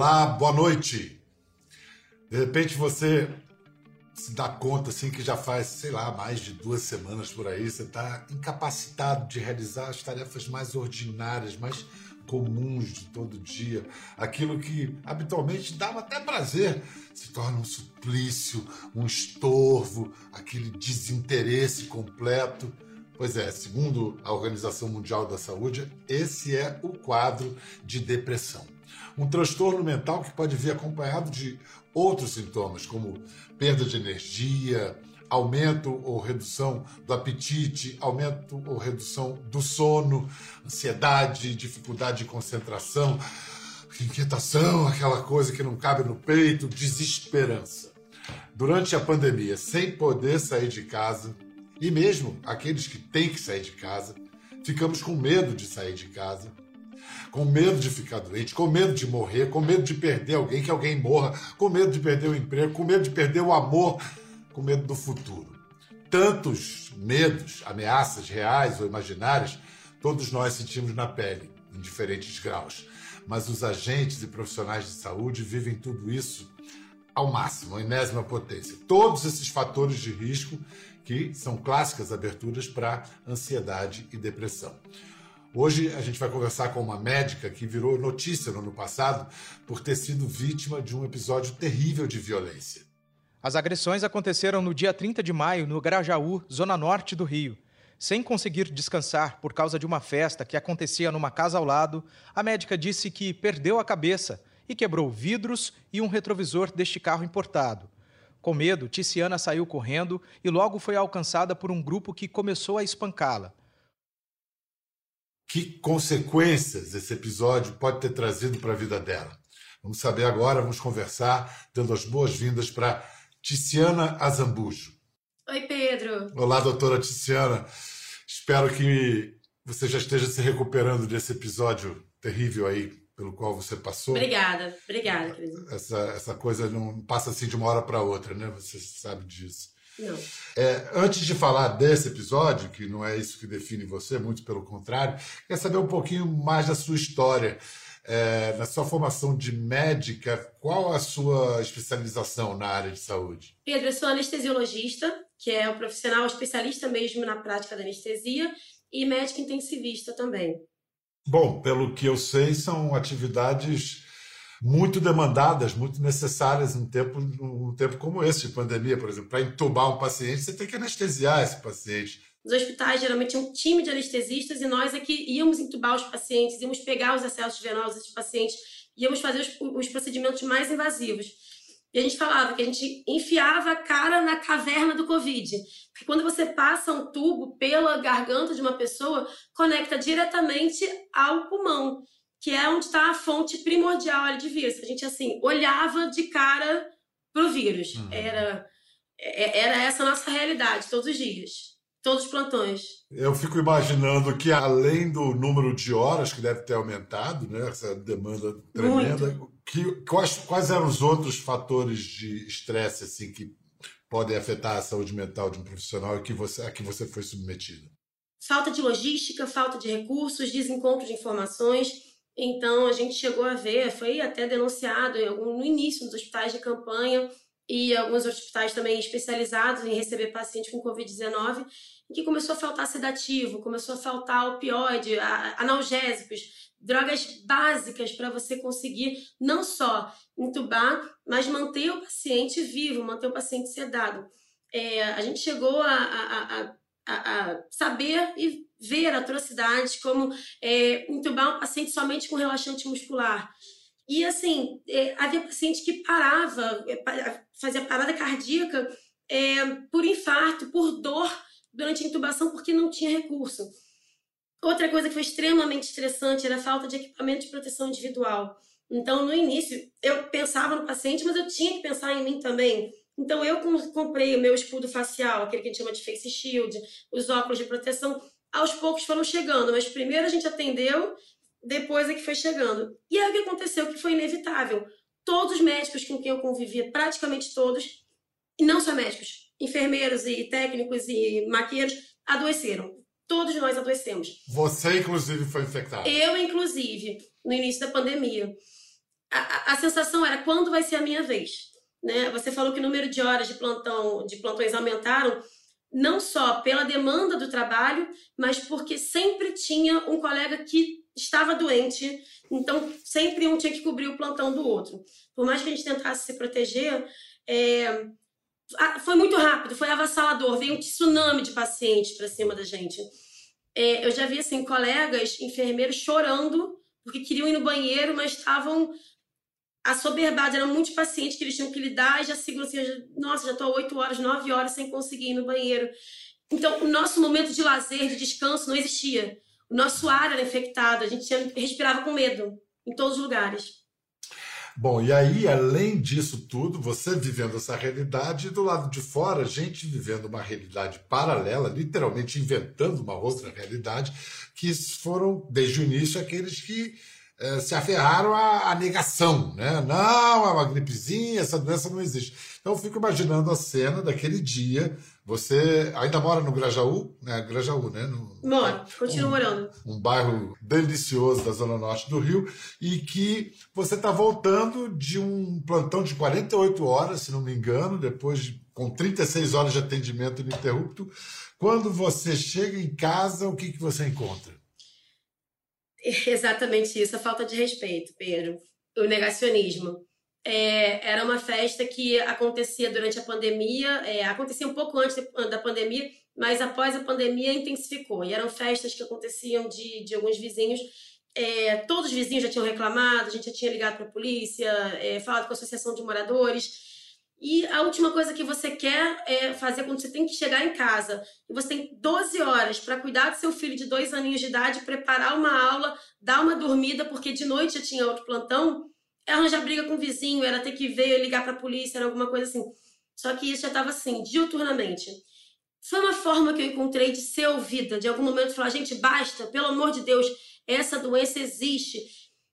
Olá, boa noite. De repente você se dá conta assim que já faz, sei lá, mais de duas semanas por aí, você está incapacitado de realizar as tarefas mais ordinárias, mais comuns de todo dia, aquilo que habitualmente dava até prazer, se torna um suplício, um estorvo, aquele desinteresse completo. Pois é, segundo a Organização Mundial da Saúde, esse é o quadro de depressão. Um transtorno mental que pode vir acompanhado de outros sintomas, como perda de energia, aumento ou redução do apetite, aumento ou redução do sono, ansiedade, dificuldade de concentração, inquietação, aquela coisa que não cabe no peito, desesperança. Durante a pandemia, sem poder sair de casa, e mesmo aqueles que têm que sair de casa, ficamos com medo de sair de casa, com medo de ficar doente, com medo de morrer, com medo de perder alguém, que alguém morra, com medo de perder o emprego, com medo de perder o amor, com medo do futuro. Tantos medos, ameaças reais ou imaginárias, todos nós sentimos na pele, em diferentes graus. Mas os agentes e profissionais de saúde vivem tudo isso ao máximo, a enésima potência. Todos esses fatores de risco que são clássicas aberturas para ansiedade e depressão. Hoje a gente vai conversar com uma médica que virou notícia no ano passado por ter sido vítima de um episódio terrível de violência. As agressões aconteceram no dia 30 de maio, no Grajaú, zona norte do Rio. Sem conseguir descansar por causa de uma festa que acontecia numa casa ao lado, a médica disse que perdeu a cabeça e quebrou vidros e um retrovisor deste carro importado. Com medo, Ticiana saiu correndo e logo foi alcançada por um grupo que começou a espancá-la. Que consequências esse episódio pode ter trazido para a vida dela? Vamos saber agora, vamos conversar, dando as boas-vindas para Ticiana Azambujo. Oi, Pedro. Olá, doutora Ticiana. Espero que você já esteja se recuperando desse episódio terrível aí pelo qual você passou. Obrigada, obrigada, querido. Essa, essa coisa não passa assim de uma hora para outra, né? Você sabe disso. Não. É, antes de falar desse episódio, que não é isso que define você, muito pelo contrário, quer saber um pouquinho mais da sua história. É, na sua formação de médica, qual a sua especialização na área de saúde? Pedro, eu sou anestesiologista, que é o um profissional especialista mesmo na prática da anestesia, e médica intensivista também. Bom, pelo que eu sei, são atividades muito demandadas, muito necessárias em tempo, um tempo como esse de pandemia, por exemplo. Para entubar um paciente, você tem que anestesiar esse paciente. Os hospitais geralmente tinham um time de anestesistas e nós aqui íamos entubar os pacientes, íamos pegar os acessos venosos desses pacientes, íamos fazer os, os procedimentos mais invasivos. E a gente falava que a gente enfiava a cara na caverna do Covid. Porque quando você passa um tubo pela garganta de uma pessoa, conecta diretamente ao pulmão que é onde está a fonte primordial de vírus. A gente, assim, olhava de cara pro vírus. Uhum. Era, é, era essa a nossa realidade, todos os dias. Todos os plantões. Eu fico imaginando que, além do número de horas que deve ter aumentado, né, essa demanda tremenda, que, quais, quais eram os outros fatores de estresse assim, que podem afetar a saúde mental de um profissional e que você, a que você foi submetido? Falta de logística, falta de recursos, desencontro de informações então, a gente chegou a ver, foi até denunciado no início dos hospitais de campanha e alguns hospitais também especializados em receber pacientes com Covid-19, em que começou a faltar sedativo, começou a faltar opioide, analgésicos, drogas básicas para você conseguir não só entubar, mas manter o paciente vivo, manter o paciente sedado. É, a gente chegou a, a, a, a saber e ver atrocidades como é, entubar um paciente somente com relaxante muscular. E assim, é, havia paciente que parava, é, fazia parada cardíaca é, por infarto, por dor durante a intubação, porque não tinha recurso. Outra coisa que foi extremamente estressante era a falta de equipamento de proteção individual. Então, no início, eu pensava no paciente, mas eu tinha que pensar em mim também. Então, eu comprei o meu escudo facial, aquele que a gente chama de face shield, os óculos de proteção, aos poucos foram chegando, mas primeiro a gente atendeu, depois é que foi chegando. E aí o que aconteceu que foi inevitável. Todos os médicos com quem eu convivia, praticamente todos, e não só médicos, enfermeiros e técnicos e maqueiros, adoeceram. Todos nós adoecemos. Você, inclusive, foi infectado? Eu, inclusive, no início da pandemia. a, a sensação era quando vai ser a minha vez. Né? Você falou que o número de horas de plantão, de plantões aumentaram, não só pela demanda do trabalho, mas porque sempre tinha um colega que estava doente, então sempre um tinha que cobrir o plantão do outro. Por mais que a gente tentasse se proteger, é, foi muito rápido, foi avassalador, veio um tsunami de pacientes para cima da gente. É, eu já vi assim colegas enfermeiros chorando porque queriam ir no banheiro, mas estavam assoberbados, eram muitos pacientes que eles tinham que lidar e já seguram assim, nossa, já estou oito horas, nove horas sem conseguir ir no banheiro. Então, o nosso momento de lazer, de descanso, não existia. O nosso ar era infectado, a gente respirava com medo em todos os lugares. Bom, e aí, além disso tudo, você vivendo essa realidade, e do lado de fora, gente vivendo uma realidade paralela, literalmente inventando uma outra realidade, que foram, desde o início, aqueles que eh, se aferraram à, à, negação, né? Não, é uma gripezinha, essa doença não existe. Então eu fico imaginando a cena daquele dia. Você ainda mora no Grajaú, né? Grajaú, né? No, Moro, continuo um, morando. Um bairro delicioso da zona norte do Rio e que você está voltando de um plantão de 48 horas, se não me engano, depois de, com 36 horas de atendimento ininterrupto. Quando você chega em casa, o que, que você encontra? Exatamente isso, a falta de respeito, Pedro. O negacionismo. É, era uma festa que acontecia durante a pandemia, é, acontecia um pouco antes da pandemia, mas após a pandemia intensificou. E eram festas que aconteciam de, de alguns vizinhos. É, todos os vizinhos já tinham reclamado, a gente já tinha ligado para a polícia, é, falado com a associação de moradores. E a última coisa que você quer é fazer quando você tem que chegar em casa e você tem 12 horas para cuidar do seu filho de dois aninhos de idade, preparar uma aula, dar uma dormida, porque de noite já tinha outro plantão, é arranjar briga com o vizinho, era ter que ver, ligar para a polícia, era alguma coisa assim. Só que isso já estava assim, diuturnamente. Foi uma forma que eu encontrei de ser ouvida, de algum momento falar, gente, basta, pelo amor de Deus, essa doença existe.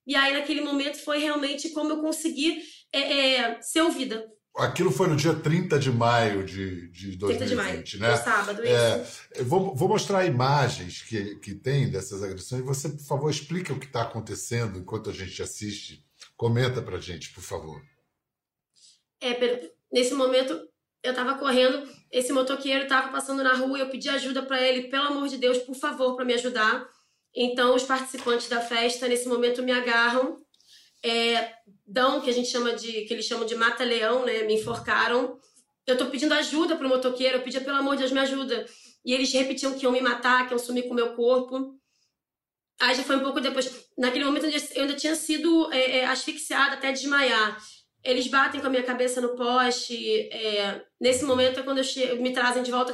E aí, naquele momento, foi realmente como eu consegui é, é, ser ouvida Aquilo foi no dia 30 de maio de, de 2020, 30 de maio, né? Sábado, é, vou, vou, mostrar imagens que, que tem dessas agressões. Você, por favor, explica o que está acontecendo enquanto a gente assiste. Comenta pra gente, por favor. É, nesse momento eu estava correndo, esse motoqueiro estava passando na rua, eu pedi ajuda para ele, pelo amor de Deus, por favor, para me ajudar. Então os participantes da festa nesse momento me agarram é, dão, que a gente chama de, que eles chamam de mata-leão, né? Me enforcaram. Eu tô pedindo ajuda pro motoqueiro, eu pedia, pelo amor de Deus, me ajuda. E eles repetiam que iam me matar, que iam sumir com o meu corpo. Aí já foi um pouco depois. Naquele momento eu ainda tinha sido é, é, asfixiada até desmaiar. Eles batem com a minha cabeça no poste. É, nesse momento é quando chego, me trazem de volta,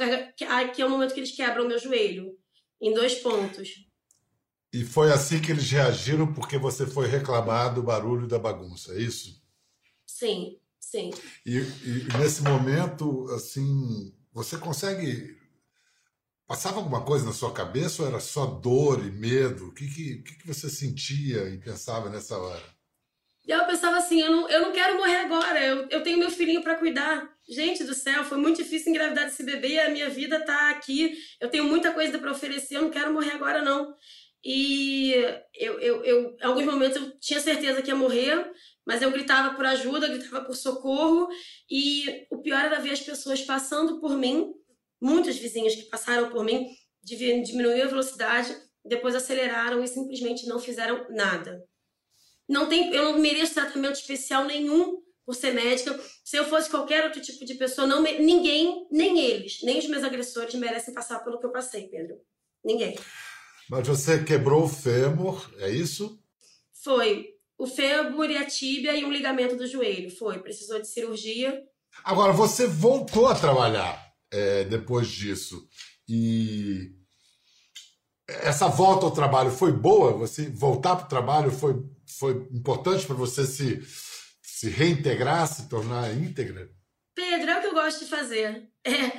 que é o momento que eles quebram o meu joelho, em dois pontos. E foi assim que eles reagiram porque você foi reclamar do barulho da bagunça, é isso? Sim, sim. E, e nesse momento, assim, você consegue. Passava alguma coisa na sua cabeça ou era só dor e medo? O que, que, que você sentia e pensava nessa hora? Eu pensava assim, eu não, eu não quero morrer agora, eu, eu tenho meu filhinho para cuidar. Gente do céu, foi muito difícil engravidar desse bebê, a minha vida tá aqui, eu tenho muita coisa para oferecer, eu não quero morrer agora não. E eu, eu, eu, em alguns momentos eu tinha certeza que ia morrer, mas eu gritava por ajuda, gritava por socorro. E o pior era ver as pessoas passando por mim, muitos vizinhos que passaram por mim, diminuíram a velocidade, depois aceleraram e simplesmente não fizeram nada. Não tem, eu não mereço tratamento especial nenhum por ser médica. Se eu fosse qualquer outro tipo de pessoa, não ninguém, nem eles, nem os meus agressores merecem passar pelo que eu passei, Pedro. Ninguém. Mas você quebrou o fêmur, é isso? Foi. O fêmur e a tíbia e um ligamento do joelho. Foi. Precisou de cirurgia. Agora, você voltou a trabalhar é, depois disso. E essa volta ao trabalho foi boa? Você voltar para o trabalho foi, foi importante para você se, se reintegrar, se tornar íntegra? Pedro, é o que eu gosto de fazer. É,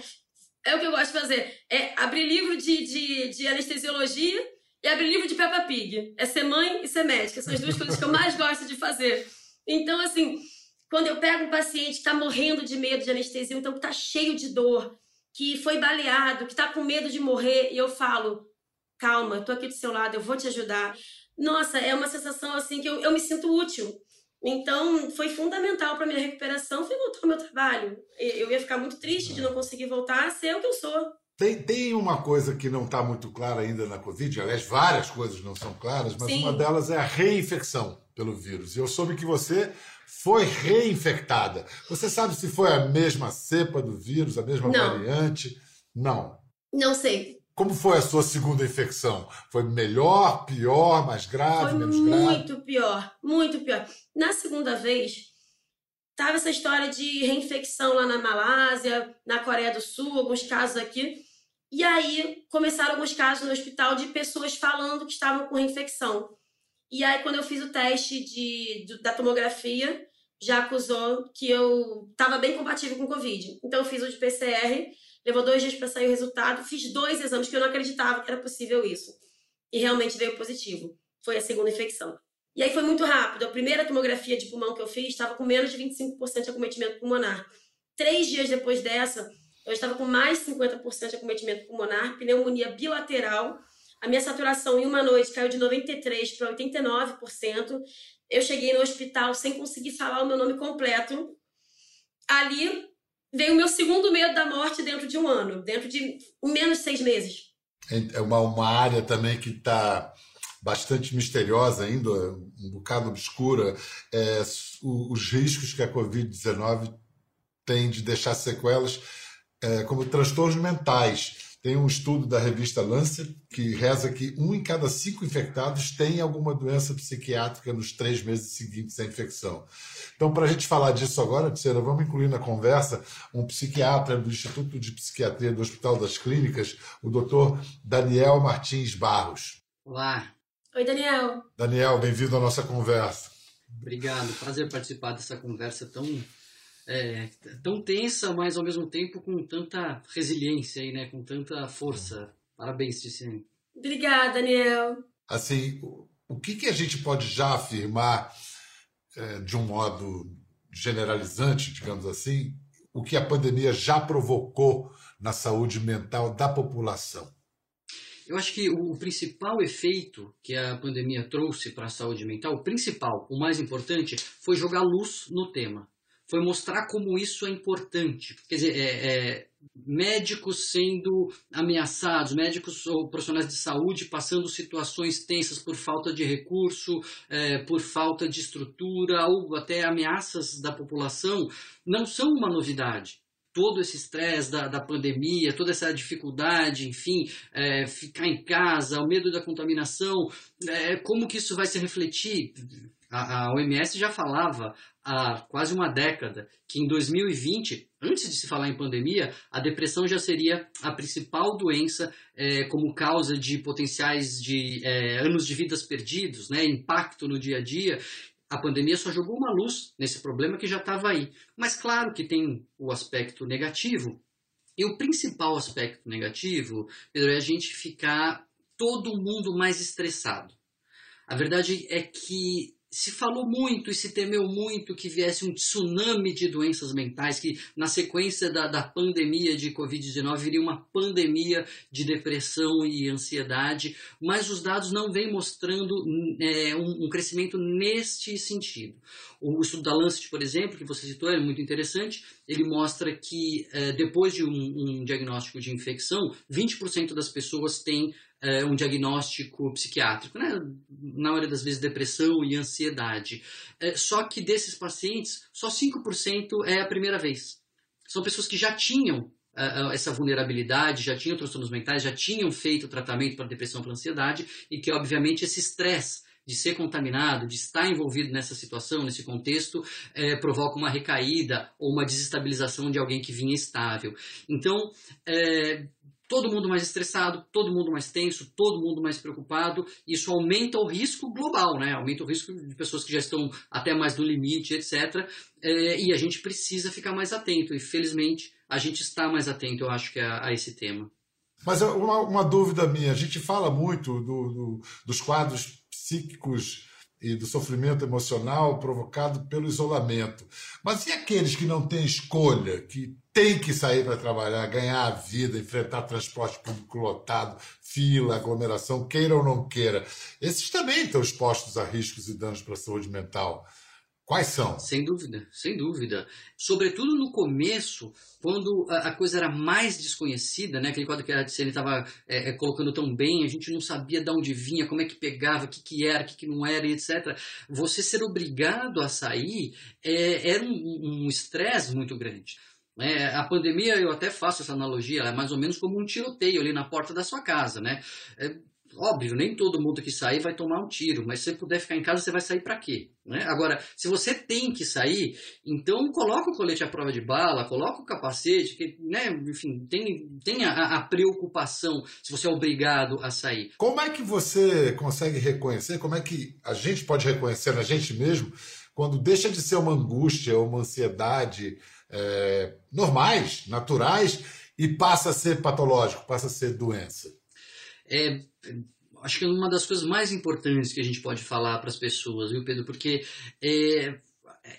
é o que eu gosto de fazer. É abrir livro de, de, de anestesiologia e abrir livro de Peppa Pig. É ser mãe e ser médica. São as duas coisas que eu mais gosto de fazer. Então, assim, quando eu pego um paciente que está morrendo de medo de anestesia, então que está cheio de dor, que foi baleado, que está com medo de morrer, e eu falo, calma, tô aqui do seu lado, eu vou te ajudar. Nossa, é uma sensação assim que eu, eu me sinto útil. Então, foi fundamental para minha recuperação foi voltar ao meu trabalho. Eu ia ficar muito triste de não conseguir voltar a ser o que eu sou. Tem, tem uma coisa que não está muito clara ainda na Covid, aliás, várias coisas não são claras, mas Sim. uma delas é a reinfecção pelo vírus. E eu soube que você foi reinfectada. Você sabe se foi a mesma cepa do vírus, a mesma não. variante? Não. Não sei. Como foi a sua segunda infecção? Foi melhor, pior, mais grave, foi menos grave? Muito pior, muito pior. Na segunda vez, tava essa história de reinfecção lá na Malásia, na Coreia do Sul, alguns casos aqui. E aí começaram alguns casos no hospital de pessoas falando que estavam com reinfecção. E aí, quando eu fiz o teste de, de da tomografia, já acusou que eu estava bem compatível com Covid. Então, eu fiz o de PCR, levou dois dias para sair o resultado, fiz dois exames que eu não acreditava que era possível isso. E realmente veio positivo. Foi a segunda infecção. E aí foi muito rápido. A primeira tomografia de pulmão que eu fiz estava com menos de 25% de acometimento pulmonar. Três dias depois dessa, eu estava com mais 50% de acometimento pulmonar, pneumonia bilateral. A minha saturação em uma noite caiu de 93% para 89%. Eu cheguei no hospital sem conseguir falar o meu nome completo. Ali veio o meu segundo medo da morte dentro de um ano, dentro de menos de seis meses. É uma, uma área também que está bastante misteriosa ainda, um bocado obscura, é, os riscos que a Covid-19 tem de deixar sequelas é, como transtornos mentais. Tem um estudo da revista Lancet que reza que um em cada cinco infectados tem alguma doença psiquiátrica nos três meses seguintes à infecção. Então, para a gente falar disso agora, Tissera, vamos incluir na conversa um psiquiatra do Instituto de Psiquiatria do Hospital das Clínicas, o doutor Daniel Martins Barros. Olá. Oi, Daniel. Daniel, bem-vindo à nossa conversa. Obrigado, prazer participar dessa conversa tão é, tão tensa, mas ao mesmo tempo com tanta resiliência e né, com tanta força. Parabéns, Tiziane. Obrigada, Daniel. Assim, o que, que a gente pode já afirmar é, de um modo generalizante, digamos assim, o que a pandemia já provocou na saúde mental da população? Eu acho que o principal efeito que a pandemia trouxe para a saúde mental, o principal, o mais importante, foi jogar luz no tema foi mostrar como isso é importante. Quer dizer, é, é, médicos sendo ameaçados, médicos ou profissionais de saúde passando situações tensas por falta de recurso, é, por falta de estrutura ou até ameaças da população, não são uma novidade todo esse estresse da, da pandemia, toda essa dificuldade, enfim, é, ficar em casa, o medo da contaminação, é, como que isso vai se refletir? A, a OMS já falava há quase uma década que em 2020, antes de se falar em pandemia, a depressão já seria a principal doença é, como causa de potenciais de é, anos de vidas perdidos, né, impacto no dia a dia. A pandemia só jogou uma luz nesse problema que já estava aí. Mas claro que tem o aspecto negativo. E o principal aspecto negativo, Pedro, é a gente ficar todo mundo mais estressado. A verdade é que se falou muito e se temeu muito que viesse um tsunami de doenças mentais, que na sequência da, da pandemia de Covid-19 viria uma pandemia de depressão e ansiedade, mas os dados não vêm mostrando é, um, um, crescimento neste sentido. O estudo da Lancet, por exemplo, que você citou, é muito interessante, ele mostra que é, depois de um, um diagnóstico de infecção, 20% das pessoas têm é, um diagnóstico psiquiátrico, né? na maioria das vezes depressão e ansiedade. É, só que desses pacientes, só 5% é a primeira vez. São pessoas que já tinham uh, essa vulnerabilidade, já tinham transtornos mentais, já tinham feito tratamento para depressão para ansiedade e que, obviamente, esse estresse de ser contaminado, de estar envolvido nessa situação, nesse contexto, é, provoca uma recaída ou uma desestabilização de alguém que vinha estável. Então, é, todo mundo mais estressado, todo mundo mais tenso, todo mundo mais preocupado. Isso aumenta o risco global, né? Aumenta o risco de pessoas que já estão até mais do limite, etc. É, e a gente precisa ficar mais atento. E felizmente a gente está mais atento, eu acho que a, a esse tema. Mas uma, uma, dúvida minha, a gente fala muito do, do, dos quadros psíquicos e do sofrimento emocional provocado pelo isolamento. Mas e aqueles que não têm escolha, que têm que sair para trabalhar, ganhar a vida, enfrentar transporte público lotado, fila, aglomeração, queira ou não queira? Esses também estão expostos a riscos e danos para a saúde mental. Quais são? Sem dúvida, sem dúvida. Sobretudo no começo, quando a, a coisa era mais desconhecida, né? aquele quadro que a Tiziane estava é, é, colocando tão bem, a gente não sabia de onde vinha, como é que pegava, o que, que era, o que, que não era, etc. Você ser obrigado a sair é, era um estresse um muito grande. É, a pandemia, eu até faço essa analogia, é mais ou menos como um tiroteio ali na porta da sua casa, né? É, Óbvio, nem todo mundo que sair vai tomar um tiro, mas se você puder ficar em casa, você vai sair para quê? Né? Agora, se você tem que sair, então coloca o colete à prova de bala, coloca o capacete, que, né, enfim, tem, tem a, a, preocupação se você é obrigado a sair. Como é que você consegue reconhecer, como é que a gente pode reconhecer na gente mesmo, quando deixa de ser uma angústia ou uma ansiedade é, normais, naturais, e passa a ser patológico, passa a ser doença? É, acho que é uma das coisas mais importantes que a gente pode falar para as pessoas, viu, Pedro? Porque é,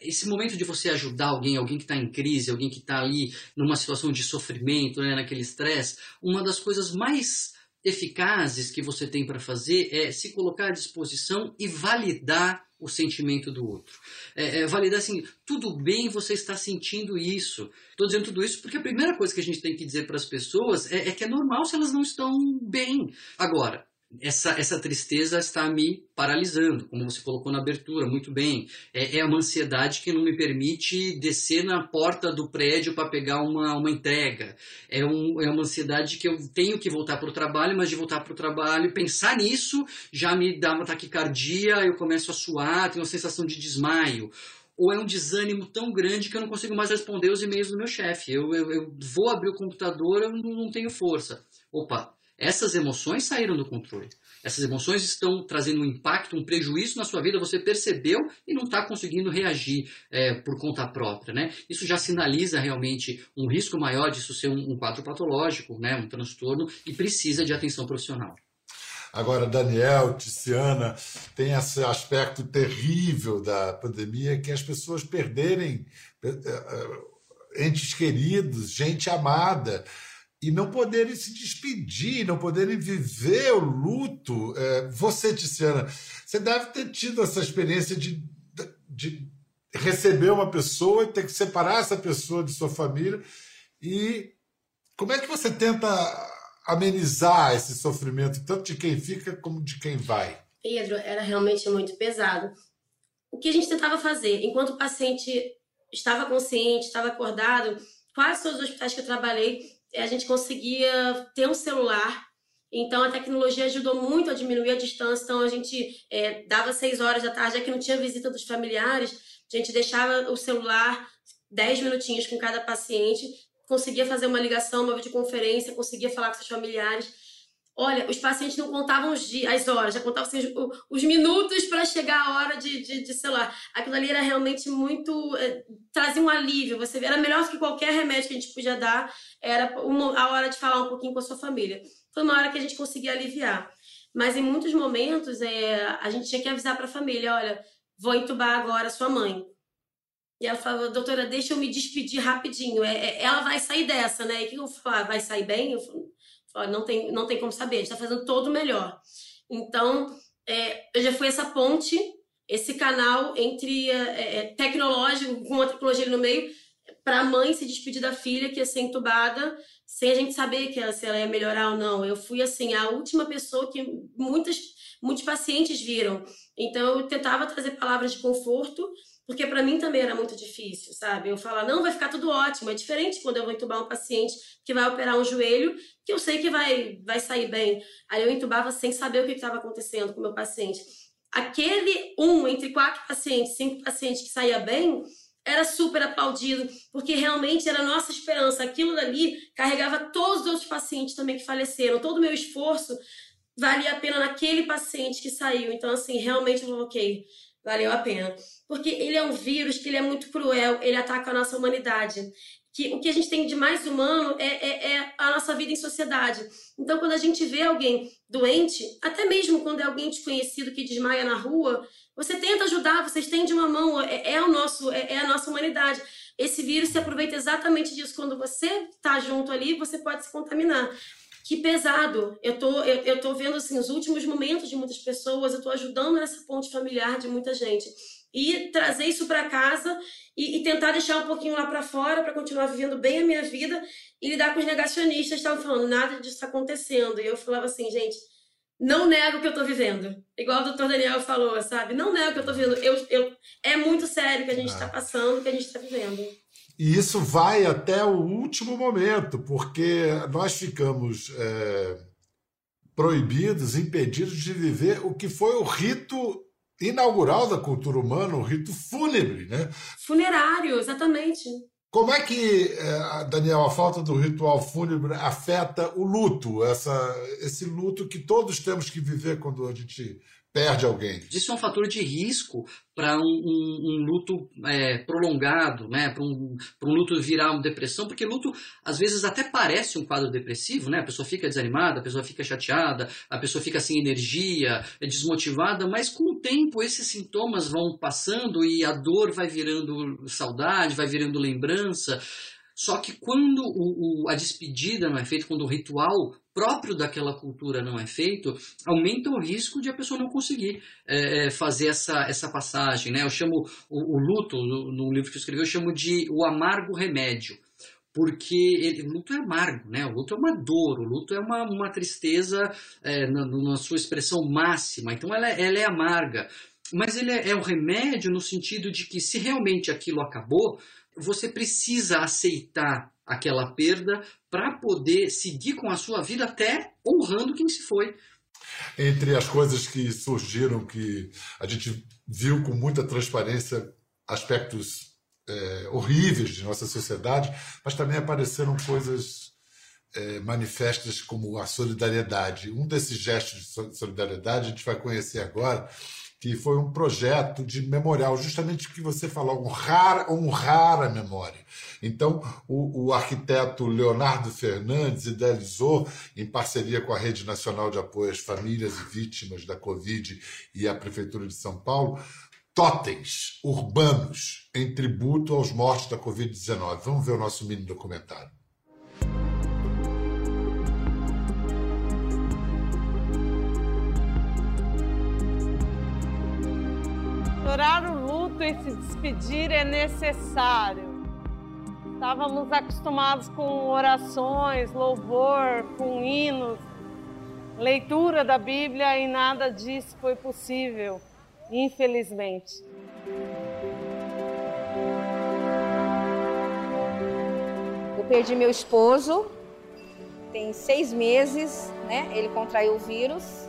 esse momento de você ajudar alguém, alguém que está em crise, alguém que está ali numa situação de sofrimento, né, naquele estresse, uma das coisas mais eficazes que você tem para fazer é se colocar à disposição e validar o sentimento do outro. É, é, validar assim, tudo bem você está sentindo isso. Estou dizendo tudo isso porque a primeira coisa que a gente tem que dizer para as pessoas é, é que é normal se elas não estão bem. Agora, essa, essa tristeza está me paralisando, como você colocou na abertura, muito bem. É, é uma ansiedade que não me permite descer na porta do prédio para pegar uma, uma entrega. É, um, é uma ansiedade que eu tenho que voltar para o trabalho, mas de voltar para o trabalho, pensar nisso já me dá uma taquicardia, eu começo a suar, tenho uma sensação de desmaio ou é um desânimo tão grande que eu não consigo mais responder os e-mails do meu chefe. Eu, eu, eu, vou abrir o computador, eu não, não tenho força. Opa, essas emoções saíram do controle. Essas emoções estão trazendo um impacto, um prejuízo na sua vida, você percebeu e não está conseguindo reagir é, por conta própria. Né? Isso já sinaliza realmente um risco maior disso ser um, um quadro patológico, né? um transtorno, e precisa de atenção profissional. Agora, Daniel, Tiziana, tem esse aspecto terrível da pandemia que as pessoas perderem é, é, entes queridos, gente amada e não poderem se despedir, não poderem viver o luto. É, você, Tiziana, você deve ter tido essa experiência de, de receber uma pessoa e ter que separar essa pessoa de sua família. E como é que você tenta amenizar esse sofrimento, tanto de quem fica como de quem vai? Pedro, era realmente muito pesado. O que a gente tentava fazer, enquanto o paciente estava consciente, estava acordado, quase todos os hospitais que eu trabalhei, a gente conseguia ter um celular. Então a tecnologia ajudou muito a diminuir a distância. Então a gente é, dava seis horas da tarde, já que não tinha visita dos familiares, a gente deixava o celular dez minutinhos com cada paciente, conseguia fazer uma ligação, uma videoconferência, conseguia falar com seus familiares. Olha, os pacientes não contavam os dias, as horas, já contavam assim, os, os, minutos para chegar a hora de, de, de, celular. Aquilo ali era realmente muito. É, trazia um alívio. Você era melhor do que qualquer remédio que a gente podia dar, era uma, a hora de falar um pouquinho com a sua família. Foi uma hora que a gente conseguia aliviar. Mas em muitos momentos, é, a gente tinha que avisar para a família: olha, vou entubar agora a sua mãe. E ela falou, doutora, deixa eu me despedir rapidinho. É, é, ela vai sair dessa, né? E o que eu falo? Ah, vai sair bem? Eu falo, Olha, não tem, não tem como saber, a gente está fazendo todo o melhor. Então, é, eu já fui essa ponte, esse canal entre é, é tecnológico, com a tecnologia no meio, para a mãe se despedir da filha que ia ser entubada, sem a gente saber que ela, se ela ia melhorar ou não. Eu fui, assim, a última pessoa que muitas, muitos pacientes viram. Então, eu tentava trazer palavras de conforto, porque para mim também era muito difícil, sabe? Eu falar, não, vai ficar tudo ótimo. É diferente quando eu vou entubar um paciente que vai operar um joelho, que eu sei que vai, vai sair bem. Aí eu entubava sem saber o que estava acontecendo com o meu paciente. Aquele um entre quatro pacientes, cinco pacientes que saía bem, era super aplaudido, porque realmente era a nossa esperança. Aquilo dali carregava todos os outros pacientes também que faleceram. Todo o meu esforço valia a pena naquele paciente que saiu. Então, assim, realmente eu ok, valeu a pena. Porque ele é um vírus que ele é muito cruel, ele ataca a nossa humanidade. Que o que a gente tem de mais humano é, é, é a nossa vida em sociedade. Então, quando a gente vê alguém doente, até mesmo quando é alguém desconhecido que desmaia na rua, você tenta ajudar, você estende uma mão, é, é o nosso, é, é, a nossa humanidade. Esse vírus se aproveita exatamente disso. Quando você está junto ali, você pode se contaminar que pesado. Eu tô, eu, eu tô vendo assim, os últimos momentos de muitas pessoas, eu tô ajudando nessa ponte familiar de muita gente. e trazer isso para casa e, e, tentar deixar um pouquinho lá para fora para continuar vivendo bem a minha vida e lidar com os negacionistas estavam falando nada disso está acontecendo e eu falava assim gente não nego o que eu estou vivendo igual o doutor Daniel falou sabe não nego o que eu estou vivendo eu, eu é muito sério o que a gente está ah. passando o que a gente está vivendo e isso vai até o último momento porque nós ficamos é, proibidos impedidos de viver o que foi o rito inaugural da cultura humana, o rito fúnebre, né? Funerário, exatamente. Como é que, eh, Daniel, a falta do ritual fúnebre afeta o luto, essa, esse luto que todos temos que viver quando a gente perde alguém. Isso é um fator de risco para um, um, um, luto é, prolongado, né? para um, um luto virar uma depressão, porque luto às vezes até parece um quadro depressivo, né? a pessoa fica desanimada, a pessoa fica chateada, a pessoa fica sem energia, é desmotivada, mas com o tempo esses sintomas vão passando e a dor vai virando saudade, vai virando lembrança. Só que quando o, o, a despedida não é feita, quando o ritual próprio daquela cultura não é feito, aumenta o risco de a pessoa não conseguir é, é fazer essa, essa passagem. Né? Eu chamo o, o luto, no, no, livro que eu escrevi, eu chamo de o amargo remédio. Porque ele, o luto é amargo, né? o luto é uma dor, o luto é uma, uma tristeza é, na, na, sua expressão máxima, então ela, é, ela é amarga. Mas ele é, é um remédio no sentido de que se realmente aquilo acabou, você precisa aceitar aquela perda para poder seguir com a sua vida até honrando quem se foi. Entre as coisas que surgiram, que a gente viu com muita transparência aspectos é, horríveis de nossa sociedade, mas também apareceram coisas é, manifestas como a solidariedade. Um desses gestos de solidariedade a gente vai conhecer agora, que foi um projeto de memorial, justamente o que você falou, honrar, honrar a memória. Então, o, o, arquiteto Leonardo Fernandes idealizou, em parceria com a Rede Nacional de Apoio às Famílias e Vítimas da Covid e a Prefeitura de São Paulo, totens urbanos em tributo aos mortos da Covid-19. Vamos ver o nosso mini documentário. Chorar o luto e se despedir é necessário. Estávamos acostumados com orações, louvor, com hinos, leitura da Bíblia e nada disso foi possível, infelizmente. Eu perdi meu esposo, tem seis meses, né? Ele contraiu o vírus,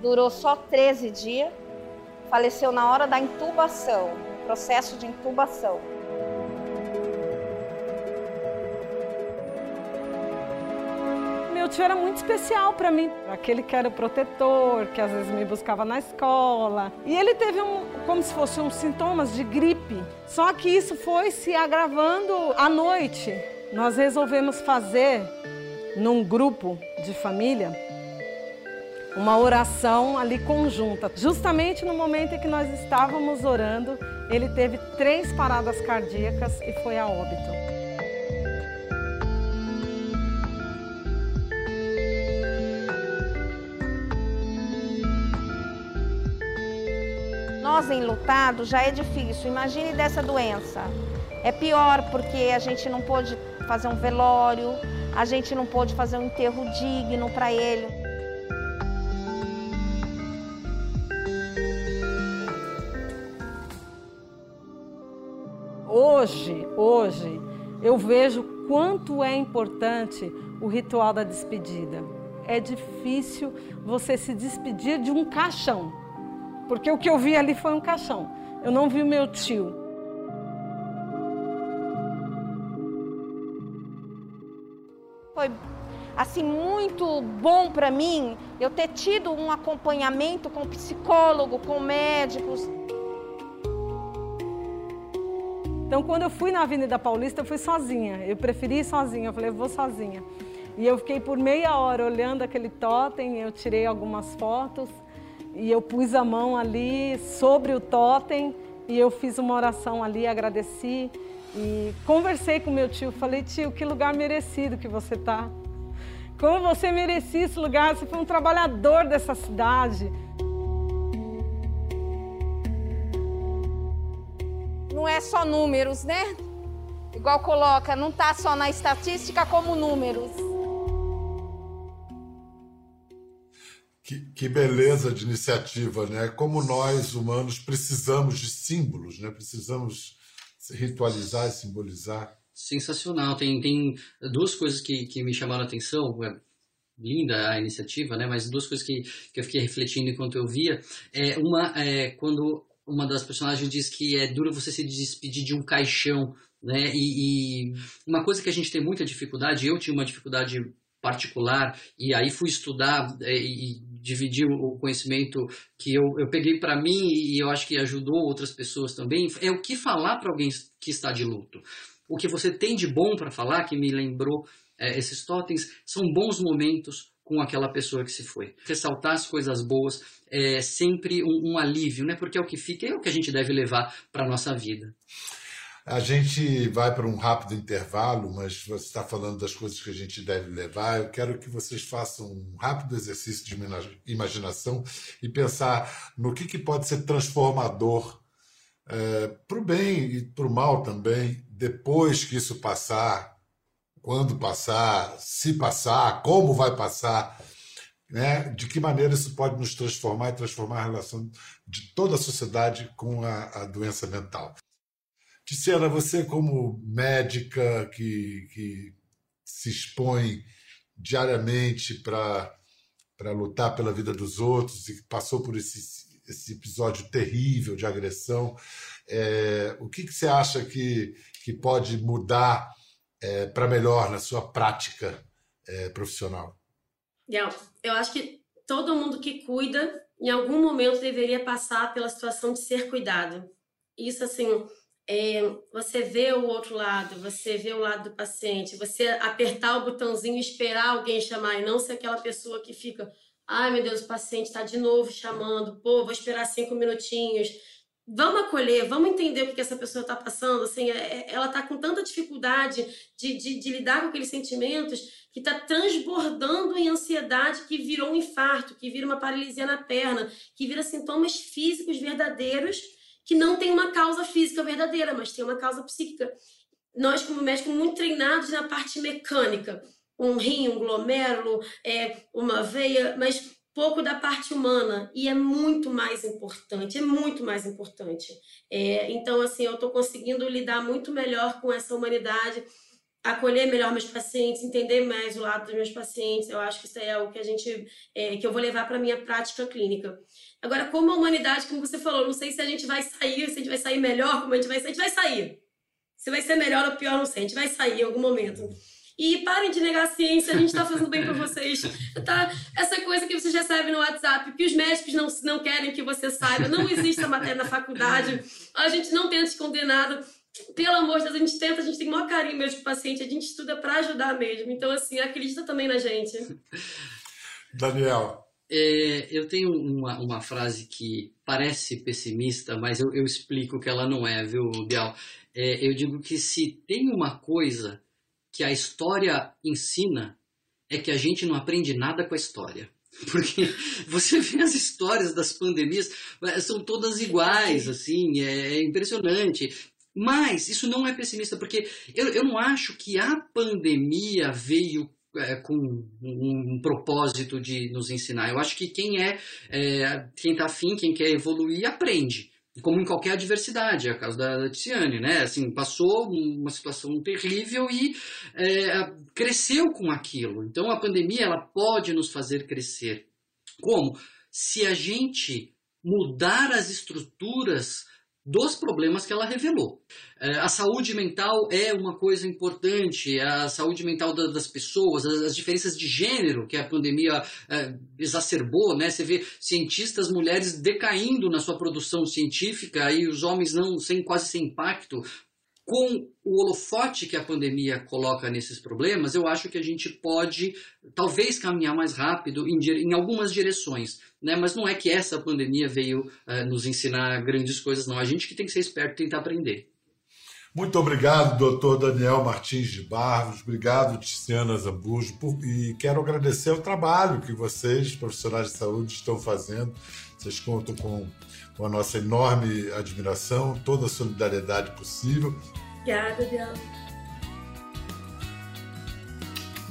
durou só 13 dias faleceu na hora da intubação, processo de intubação. Meu tio era muito especial para mim, aquele que era o protetor, que às vezes me buscava na escola. E ele teve um, como se fossem uns sintomas de gripe. Só que isso foi se agravando à noite. Nós resolvemos fazer num grupo de família uma oração ali conjunta. Justamente no momento em que nós estávamos orando, ele teve três paradas cardíacas e foi a óbito. Nós enlutados já é difícil, imagine dessa doença. É pior porque a gente não pôde fazer um velório, a gente não pôde fazer um enterro digno para ele. Hoje, eu vejo quanto é importante o ritual da despedida. É difícil você se despedir de um caixão, porque o que eu vi ali foi um caixão. Eu não vi o meu tio. Foi assim muito bom para mim eu ter tido um acompanhamento com psicólogo, com médicos. Então, quando eu fui na Avenida Paulista, eu fui sozinha. Eu preferi ir sozinha. Eu falei, eu vou sozinha. E eu fiquei por meia hora olhando aquele totem, eu tirei algumas fotos e eu pus a mão ali sobre o totem e eu fiz uma oração ali, agradeci e conversei com meu tio. Falei, tio, que lugar merecido que você tá. Como você merecia esse lugar, você foi um trabalhador dessa cidade. Não é só números, né? Igual coloca, não está só na estatística como números. Que, que, beleza de iniciativa, né? Como nós, humanos, precisamos de símbolos, né? Precisamos ritualizar e simbolizar. Sensacional. Tem, tem duas coisas que, que me chamaram a atenção. É linda a iniciativa, né? Mas duas coisas que, que eu fiquei refletindo enquanto eu via. É, uma é quando uma das personagens diz que é duro você se despedir de um caixão, né? E, e uma coisa que a gente tem muita dificuldade, eu tinha uma dificuldade particular e aí fui estudar é, e, e dividir o conhecimento que eu, eu peguei para mim e eu acho que ajudou outras pessoas também, é o que falar para alguém que está de luto. O que você tem de bom para falar, que me lembrou é, esses totens, são bons momentos com aquela pessoa que se foi. Ressaltar as coisas boas é sempre um, um alívio, né? porque é o que fica, é o que a gente deve levar para a nossa vida. A gente vai para um rápido intervalo, mas você está falando das coisas que a gente deve levar. Eu quero que vocês façam um rápido exercício de imaginação e pensar no que, que pode ser transformador é, para o bem e para o mal também, depois que isso passar, quando passar, se passar, como vai passar. Né? De que maneira isso pode nos transformar e transformar a relação de toda a sociedade com a, a doença mental. Tiziana, você como médica que, que se expõe diariamente para lutar pela vida dos outros e que passou por esse, esse episódio terrível de agressão, é, o que, que você acha que, que pode mudar é, para melhor na sua prática é, profissional? Eu acho que todo mundo que cuida, em algum momento, deveria passar pela situação de ser cuidado. Isso, assim, é, você vê o outro lado, você vê o lado do paciente, você apertar o botãozinho esperar alguém chamar e não ser aquela pessoa que fica, ai meu Deus, o paciente está de novo chamando, pô, vou esperar cinco minutinhos. Vamos acolher, vamos entender o que, essa pessoa está passando. Assim, é, é, ela está com tanta dificuldade de, de, de lidar com aqueles sentimentos que está transbordando em ansiedade que virou um infarto, que vira uma paralisia na perna, que vira sintomas físicos verdadeiros que não tem uma causa física verdadeira, mas tem uma causa psíquica. Nós, como médicos, muito treinados na parte mecânica, um rim, um glomérulo, é, uma veia, mas pouco da parte humana e é muito mais importante, é muito mais importante. É, então, assim, eu estou conseguindo lidar muito melhor com essa humanidade, acolher melhor meus pacientes, entender mais o lado dos meus pacientes. Eu acho que isso é o que a gente, é, que eu vou levar para minha prática clínica. Agora, como a humanidade, como você falou, não sei se a gente vai sair, se a gente vai sair melhor, como a gente vai sair, a gente vai sair. Se vai ser melhor ou pior, não sei, a gente vai sair em algum momento. E parem de negar a ciência, a gente está fazendo bem para vocês. Tá? Essa coisa que vocês recebem no WhatsApp, que os médicos não, não querem que você saiba, não existe a matéria na faculdade, a gente não tenta esconder nada. Pelo amor de Deus, a gente tenta, a gente tem o maior carinho mesmo com o paciente, a gente estuda para ajudar mesmo. Então, assim, acredita também na gente. Daniel, é, eu tenho uma, uma frase que parece pessimista, mas eu, eu explico que ela não é, viu, Bial? É, eu digo que se tem uma coisa que a história ensina, é que a gente não aprende nada com a história. Porque você vê as histórias das pandemias, é, são todas iguais, assim, é, é impressionante. Mas isso não é pessimista, porque eu, eu não acho que a pandemia veio é, com um, um, propósito de nos ensinar. Eu acho que quem é, é quem está afim, quem quer evoluir, aprende. Como em qualquer adversidade, é o caso da Tiziane, né? Assim, passou uma situação terrível e é, cresceu com aquilo. Então a pandemia ela pode nos fazer crescer. Como? Se a gente mudar as estruturas dos problemas que ela revelou. É, a saúde mental é uma coisa importante, a saúde mental das pessoas, as diferenças de gênero que a pandemia é, exacerbou, né? Você vê cientistas mulheres decaindo na sua produção científica e os homens não sem quase sem impacto com o holofote que a pandemia coloca nesses problemas, eu acho que a gente pode talvez caminhar mais rápido em, em algumas direções. Né? Mas não é que essa pandemia veio uh, nos ensinar grandes coisas, não. A gente que tem que ser esperto e tentar aprender. Muito obrigado, doutor Daniel Martins de Barros. Obrigado, Tiziana Zambujo. e quero agradecer o trabalho que vocês, profissionais de saúde, estão fazendo Vocês contam com, com a nossa enorme admiração, toda a solidariedade possível. Obrigada, Biel.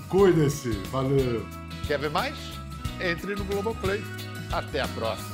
Cuidem-se. Valeu. Quer ver mais? Entre no Globoplay. Até a próxima.